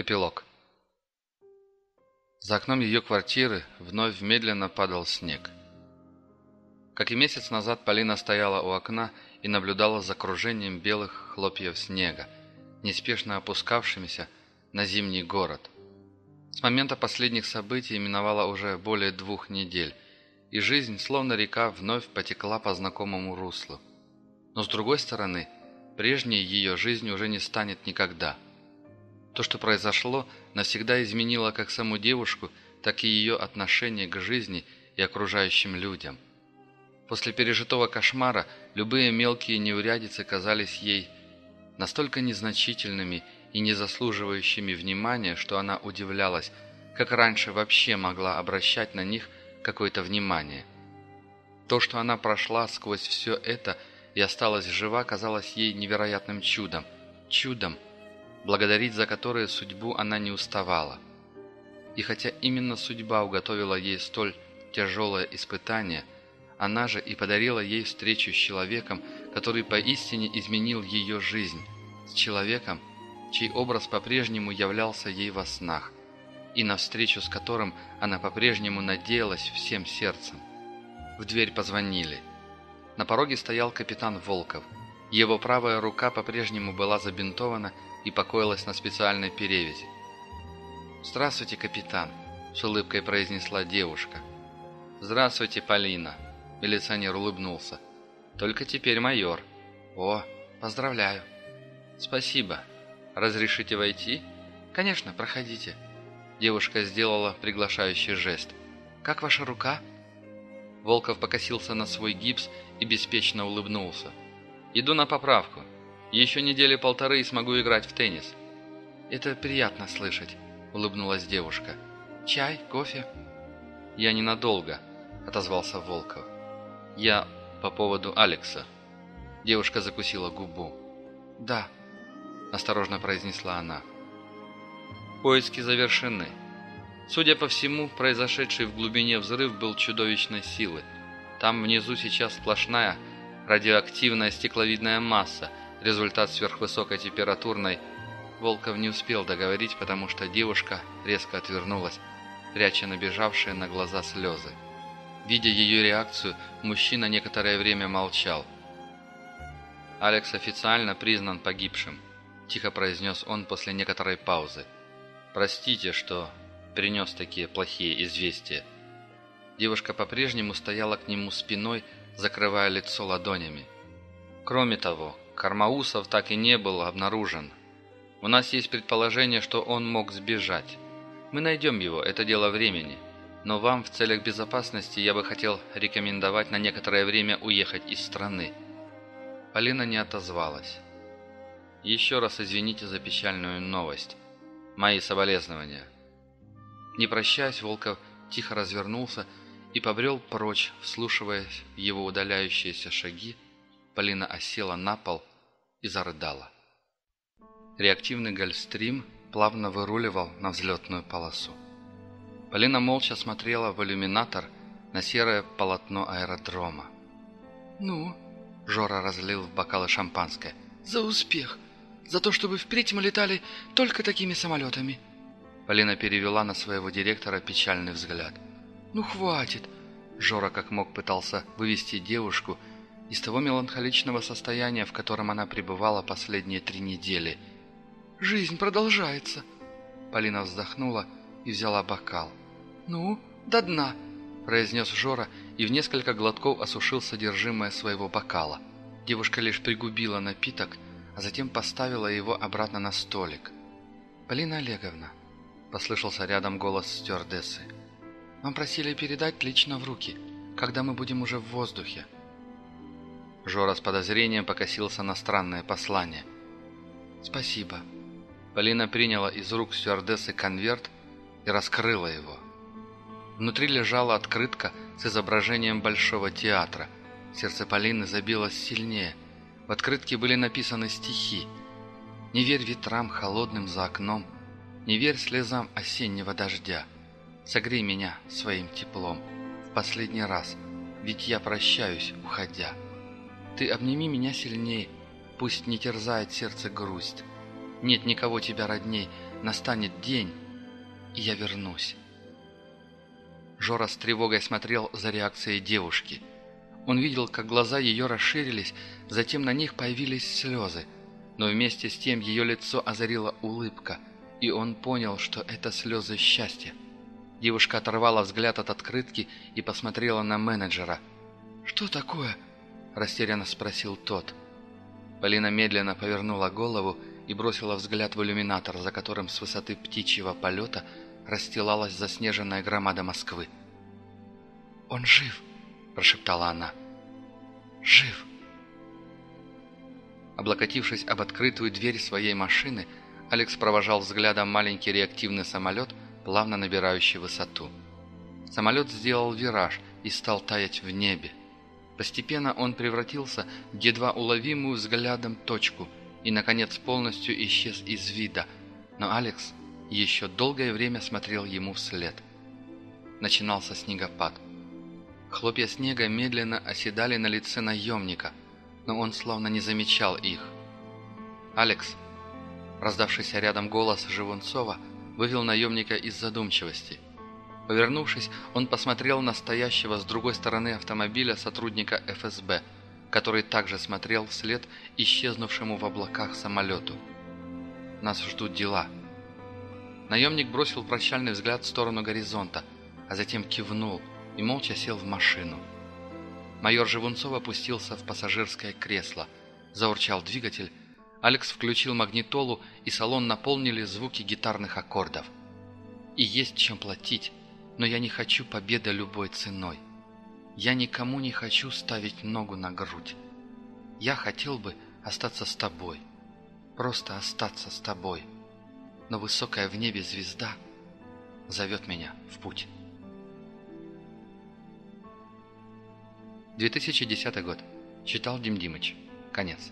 Эпилог. За окном ее квартиры вновь медленно падал снег. Как и месяц назад, Полина стояла у окна и наблюдала за кружением белых хлопьев снега, неспешно опускавшимися на зимний город. С момента последних событий миновало уже более двух недель, и жизнь, словно река, вновь потекла по знакомому руслу. Но с другой стороны, прежней ее жизнь уже не станет никогда – то, что произошло, навсегда изменило как саму девушку, так и ее отношение к жизни и окружающим людям. После пережитого кошмара любые мелкие неурядицы казались ей настолько незначительными и не заслуживающими внимания, что она удивлялась, как раньше вообще могла обращать на них какое-то внимание. То, что она прошла сквозь все это и осталась жива, казалось ей невероятным чудом. Чудом – благодарить за которые судьбу она не уставала. И хотя именно судьба уготовила ей столь тяжелое испытание, она же и подарила ей встречу с человеком, который поистине изменил ее жизнь, с человеком, чей образ по-прежнему являлся ей во снах, и на встречу с которым она по-прежнему надеялась всем сердцем. В дверь позвонили. На пороге стоял капитан Волков. Его правая рука по-прежнему была забинтована и покоилась на специальной перевязи. «Здравствуйте, капитан», — с улыбкой произнесла девушка. «Здравствуйте, Полина», — милиционер улыбнулся. «Только теперь майор». «О, поздравляю». «Спасибо. Разрешите войти?» «Конечно, проходите». Девушка сделала приглашающий жест. «Как ваша рука?» Волков покосился на свой гипс и беспечно улыбнулся. «Иду на поправку. Еще недели полторы и смогу играть в теннис». «Это приятно слышать», — улыбнулась девушка. «Чай, кофе?» «Я ненадолго», — отозвался Волков. «Я по поводу Алекса». Девушка закусила губу. «Да», — осторожно произнесла она. Поиски завершены. Судя по всему, произошедший в глубине взрыв был чудовищной силы. Там внизу сейчас сплошная радиоактивная стекловидная масса — результат сверхвысокой температурной, Волков не успел договорить, потому что девушка резко отвернулась, пряча набежавшие на глаза слезы. Видя ее реакцию, мужчина некоторое время молчал. «Алекс официально признан погибшим», – тихо произнес он после некоторой паузы. «Простите, что принес такие плохие известия». Девушка по-прежнему стояла к нему спиной, закрывая лицо ладонями. Кроме того, Кармаусов так и не был обнаружен. У нас есть предположение, что он мог сбежать. Мы найдем его, это дело времени. Но вам в целях безопасности я бы хотел рекомендовать на некоторое время уехать из страны». Полина не отозвалась. «Еще раз извините за печальную новость. Мои соболезнования». Не прощаясь, Волков тихо развернулся и побрел прочь, вслушиваясь в его удаляющиеся шаги. Полина осела на пол и зарыдала. Реактивный гольфстрим плавно выруливал на взлетную полосу. Полина молча смотрела в иллюминатор на серое полотно аэродрома. «Ну?» – Жора разлил в бокалы шампанское. «За успех! За то, чтобы впредь мы летали только такими самолетами!» Полина перевела на своего директора печальный взгляд. «Ну хватит!» Жора как мог пытался вывести девушку из того меланхоличного состояния, в котором она пребывала последние три недели. «Жизнь продолжается!» Полина вздохнула и взяла бокал. «Ну, до дна!» – произнес Жора и в несколько глотков осушил содержимое своего бокала. Девушка лишь пригубила напиток, а затем поставила его обратно на столик. «Полина Олеговна», – послышался рядом голос стюардессы, – «вам просили передать лично в руки, когда мы будем уже в воздухе». Жора с подозрением покосился на странное послание. «Спасибо». Полина приняла из рук стюардессы конверт и раскрыла его. Внутри лежала открытка с изображением Большого театра. Сердце Полины забилось сильнее. В открытке были написаны стихи. «Не верь ветрам холодным за окном, не верь слезам осеннего дождя. Согрей меня своим теплом в последний раз, ведь я прощаюсь, уходя». Ты обними меня сильнее, пусть не терзает сердце грусть. нет никого тебя родней, настанет день, и я вернусь. Жора с тревогой смотрел за реакцией девушки. Он видел, как глаза ее расширились, затем на них появились слезы. Но вместе с тем ее лицо озарила улыбка, и он понял, что это слезы счастья. Девушка оторвала взгляд от открытки и посмотрела на менеджера. «Что такое?» – растерянно спросил тот. Полина медленно повернула голову и бросила взгляд в иллюминатор, за которым с высоты птичьего полета расстилалась заснеженная громада Москвы. «Он жив!» – прошептала она. «Жив!» Облокотившись об открытую дверь своей машины, Алекс провожал взглядом маленький реактивный самолет, плавно набирающий высоту. Самолет сделал вираж и стал таять в небе. Постепенно он превратился в едва уловимую взглядом точку и, наконец, полностью исчез из вида, но Алекс еще долгое время смотрел ему вслед. Начинался снегопад. Хлопья снега медленно оседали на лице наемника, но он словно не замечал их. «Алекс!» Раздавшийся рядом голос Живунцова вывел наемника из задумчивости – Повернувшись, он посмотрел на стоящего с другой стороны автомобиля сотрудника ФСБ, который также смотрел вслед исчезнувшему в облаках самолету. «Нас ждут дела». Наемник бросил прощальный взгляд в сторону горизонта, а затем кивнул и молча сел в машину. Майор Живунцов опустился в пассажирское кресло. Заурчал двигатель. Алекс включил магнитолу, и салон наполнили звуки гитарных аккордов. И есть чем платить но я не хочу победы любой ценой. Я никому не хочу ставить ногу на грудь. Я хотел бы остаться с тобой, просто остаться с тобой. Но высокая в небе звезда зовет меня в путь. 2010 год. Читал Дим Димыч. Конец.